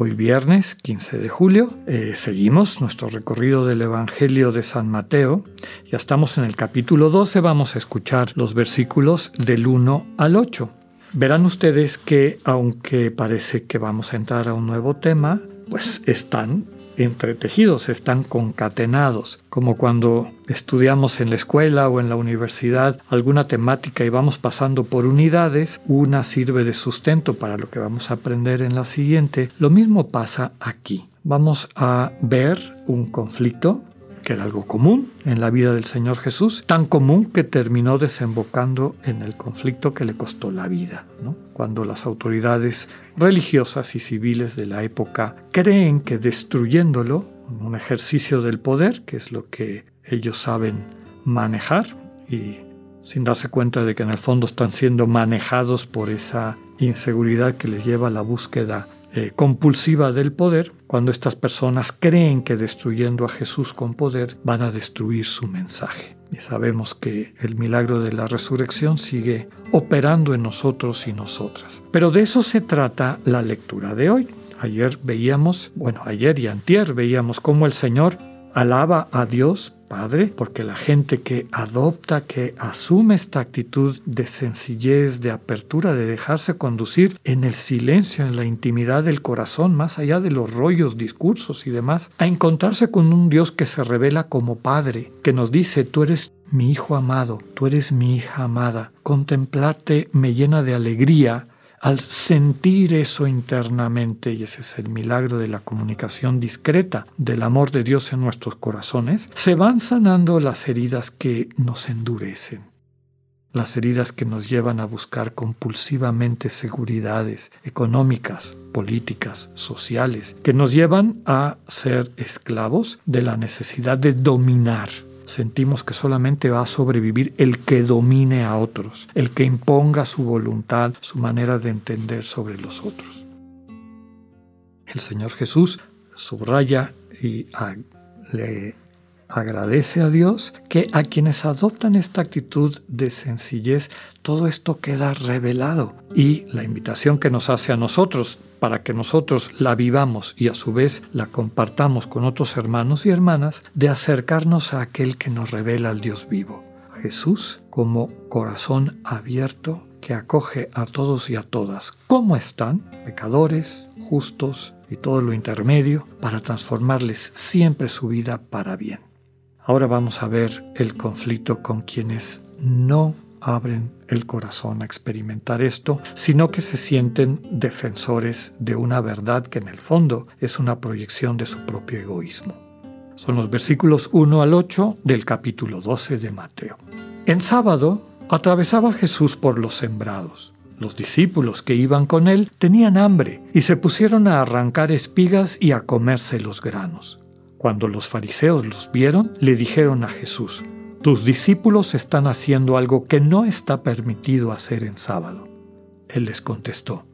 Hoy viernes 15 de julio eh, seguimos nuestro recorrido del Evangelio de San Mateo. Ya estamos en el capítulo 12, vamos a escuchar los versículos del 1 al 8. Verán ustedes que aunque parece que vamos a entrar a un nuevo tema, pues están entretejidos, están concatenados, como cuando estudiamos en la escuela o en la universidad alguna temática y vamos pasando por unidades, una sirve de sustento para lo que vamos a aprender en la siguiente. Lo mismo pasa aquí. Vamos a ver un conflicto que era algo común en la vida del Señor Jesús, tan común que terminó desembocando en el conflicto que le costó la vida, cuando las autoridades religiosas y civiles de la época creen que destruyéndolo, un ejercicio del poder, que es lo que ellos saben manejar, y sin darse cuenta de que en el fondo están siendo manejados por esa inseguridad que les lleva a la búsqueda eh, compulsiva del poder, cuando estas personas creen que destruyendo a Jesús con poder van a destruir su mensaje. Y sabemos que el milagro de la resurrección sigue operando en nosotros y nosotras. Pero de eso se trata la lectura de hoy. Ayer veíamos, bueno, ayer y antier veíamos cómo el Señor alaba a Dios Padre, porque la gente que adopta, que asume esta actitud de sencillez, de apertura, de dejarse conducir en el silencio, en la intimidad del corazón, más allá de los rollos, discursos y demás, a encontrarse con un Dios que se revela como Padre, que nos dice, tú eres mi hijo amado, tú eres mi hija amada, contemplarte me llena de alegría al sentir eso internamente, y ese es el milagro de la comunicación discreta del amor de Dios en nuestros corazones, se van sanando las heridas que nos endurecen, las heridas que nos llevan a buscar compulsivamente seguridades económicas, políticas, sociales, que nos llevan a ser esclavos de la necesidad de dominar sentimos que solamente va a sobrevivir el que domine a otros, el que imponga su voluntad, su manera de entender sobre los otros. El Señor Jesús subraya y le agradece a Dios que a quienes adoptan esta actitud de sencillez, todo esto queda revelado. Y la invitación que nos hace a nosotros para que nosotros la vivamos y a su vez la compartamos con otros hermanos y hermanas, de acercarnos a aquel que nos revela al Dios vivo. Jesús como corazón abierto que acoge a todos y a todas, como están, pecadores, justos y todo lo intermedio, para transformarles siempre su vida para bien. Ahora vamos a ver el conflicto con quienes no abren el corazón a experimentar esto, sino que se sienten defensores de una verdad que en el fondo es una proyección de su propio egoísmo. Son los versículos 1 al 8 del capítulo 12 de Mateo. En sábado atravesaba Jesús por los sembrados. Los discípulos que iban con él tenían hambre y se pusieron a arrancar espigas y a comerse los granos. Cuando los fariseos los vieron, le dijeron a Jesús, tus discípulos están haciendo algo que no está permitido hacer en sábado. Él les contestó,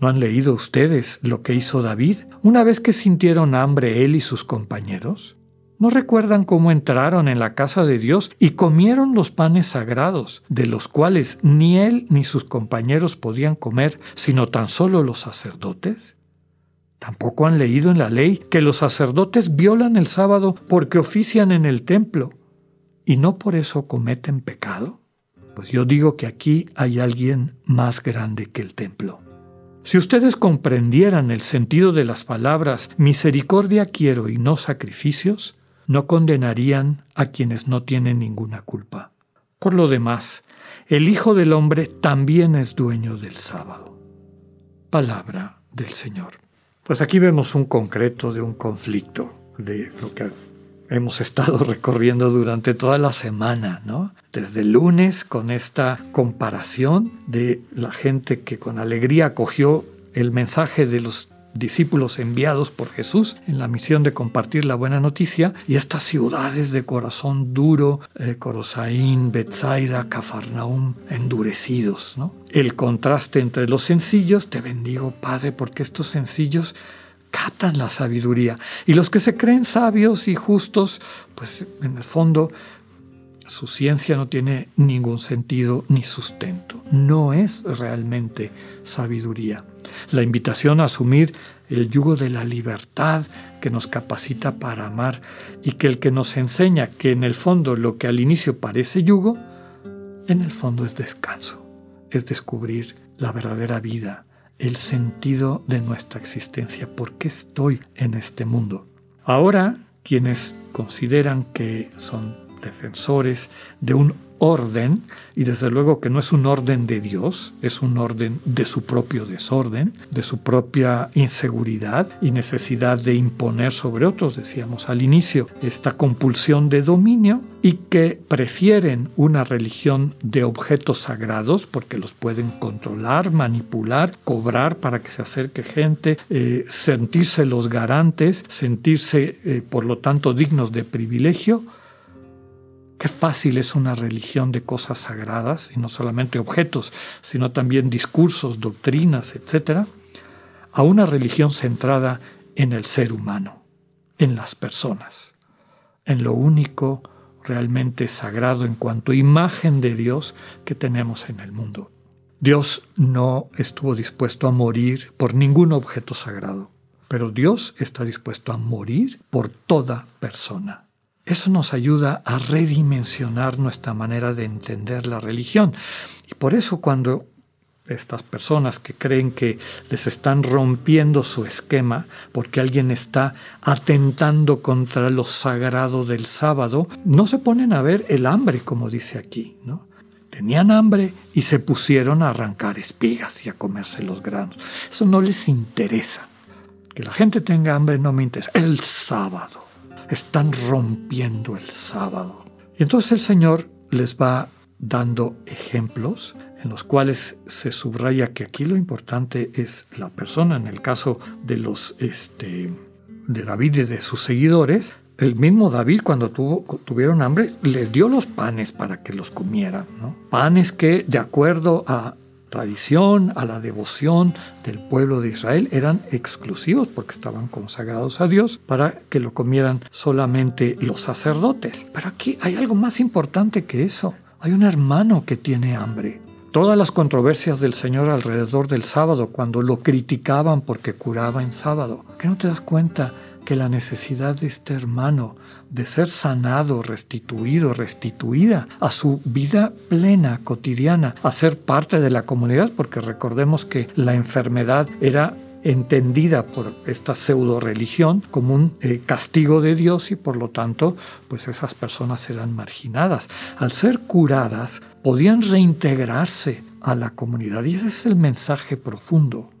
¿no han leído ustedes lo que hizo David una vez que sintieron hambre él y sus compañeros? ¿No recuerdan cómo entraron en la casa de Dios y comieron los panes sagrados, de los cuales ni él ni sus compañeros podían comer, sino tan solo los sacerdotes? Tampoco han leído en la ley que los sacerdotes violan el sábado porque ofician en el templo y no por eso cometen pecado. Pues yo digo que aquí hay alguien más grande que el templo. Si ustedes comprendieran el sentido de las palabras misericordia quiero y no sacrificios, no condenarían a quienes no tienen ninguna culpa. Por lo demás, el Hijo del Hombre también es dueño del sábado. Palabra del Señor. Pues aquí vemos un concreto de un conflicto, de lo que hemos estado recorriendo durante toda la semana, ¿no? Desde lunes con esta comparación de la gente que con alegría acogió el mensaje de los discípulos enviados por Jesús en la misión de compartir la buena noticia y estas ciudades de corazón duro, eh, Corosaín, Betsaida, Cafarnaum, endurecidos. ¿no? El contraste entre los sencillos, te bendigo Padre, porque estos sencillos catan la sabiduría y los que se creen sabios y justos, pues en el fondo su ciencia no tiene ningún sentido ni sustento. No es realmente sabiduría. La invitación a asumir el yugo de la libertad que nos capacita para amar y que el que nos enseña que en el fondo lo que al inicio parece yugo, en el fondo es descanso, es descubrir la verdadera vida, el sentido de nuestra existencia, por qué estoy en este mundo. Ahora, quienes consideran que son defensores de un orden, y desde luego que no es un orden de Dios, es un orden de su propio desorden, de su propia inseguridad y necesidad de imponer sobre otros, decíamos al inicio, esta compulsión de dominio y que prefieren una religión de objetos sagrados porque los pueden controlar, manipular, cobrar para que se acerque gente, eh, sentirse los garantes, sentirse eh, por lo tanto dignos de privilegio, Qué fácil es una religión de cosas sagradas, y no solamente objetos, sino también discursos, doctrinas, etc., a una religión centrada en el ser humano, en las personas, en lo único realmente sagrado en cuanto a imagen de Dios que tenemos en el mundo. Dios no estuvo dispuesto a morir por ningún objeto sagrado, pero Dios está dispuesto a morir por toda persona. Eso nos ayuda a redimensionar nuestra manera de entender la religión. Y por eso cuando estas personas que creen que les están rompiendo su esquema porque alguien está atentando contra lo sagrado del sábado, no se ponen a ver el hambre, como dice aquí, ¿no? Tenían hambre y se pusieron a arrancar espigas y a comerse los granos. Eso no les interesa. Que la gente tenga hambre no me interesa. El sábado están rompiendo el sábado. Y entonces el Señor les va dando ejemplos en los cuales se subraya que aquí lo importante es la persona. En el caso de los este, de David y de sus seguidores, el mismo David cuando tuvo, tuvieron hambre les dio los panes para que los comieran, panes que de acuerdo a tradición, a la devoción del pueblo de Israel eran exclusivos porque estaban consagrados a Dios para que lo comieran solamente los sacerdotes. Pero aquí hay algo más importante que eso. Hay un hermano que tiene hambre. Todas las controversias del Señor alrededor del sábado, cuando lo criticaban porque curaba en sábado, ¿qué no te das cuenta que la necesidad de este hermano de ser sanado, restituido, restituida a su vida plena, cotidiana, a ser parte de la comunidad, porque recordemos que la enfermedad era entendida por esta pseudo religión como un eh, castigo de Dios y por lo tanto pues esas personas eran marginadas. Al ser curadas podían reintegrarse a la comunidad y ese es el mensaje profundo.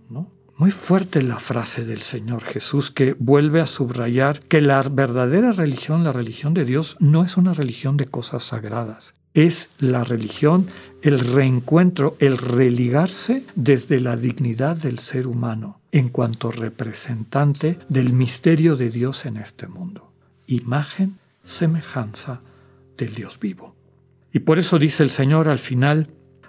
Muy fuerte la frase del Señor Jesús que vuelve a subrayar que la verdadera religión, la religión de Dios, no es una religión de cosas sagradas. Es la religión, el reencuentro, el religarse desde la dignidad del ser humano en cuanto representante del misterio de Dios en este mundo. Imagen, semejanza del Dios vivo. Y por eso dice el Señor al final,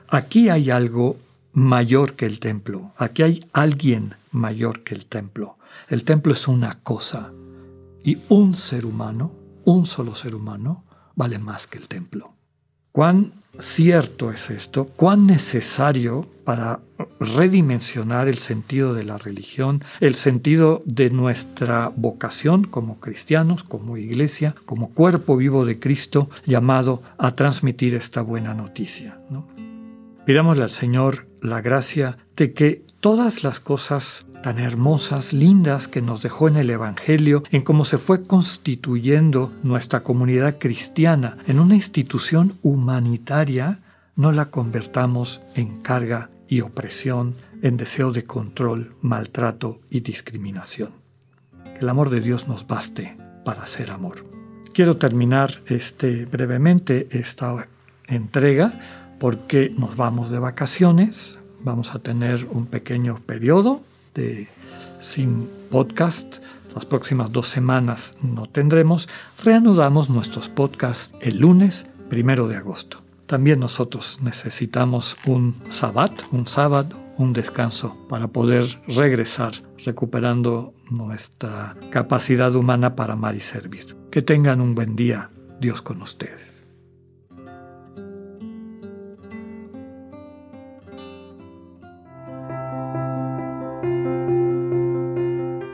aquí hay algo mayor que el templo. Aquí hay alguien mayor que el templo. El templo es una cosa y un ser humano, un solo ser humano, vale más que el templo. ¿Cuán cierto es esto? ¿Cuán necesario para redimensionar el sentido de la religión, el sentido de nuestra vocación como cristianos, como iglesia, como cuerpo vivo de Cristo llamado a transmitir esta buena noticia? ¿no? Pidámosle al Señor la gracia de que todas las cosas tan hermosas, lindas que nos dejó en el Evangelio, en cómo se fue constituyendo nuestra comunidad cristiana en una institución humanitaria, no la convertamos en carga y opresión, en deseo de control, maltrato y discriminación. Que el amor de Dios nos baste para ser amor. Quiero terminar este, brevemente esta entrega porque nos vamos de vacaciones, vamos a tener un pequeño periodo de sin podcast. Las próximas dos semanas no tendremos. Reanudamos nuestros podcasts el lunes primero de agosto. También nosotros necesitamos un sabbat, un sábado, un descanso para poder regresar recuperando nuestra capacidad humana para amar y servir. Que tengan un buen día, Dios con ustedes.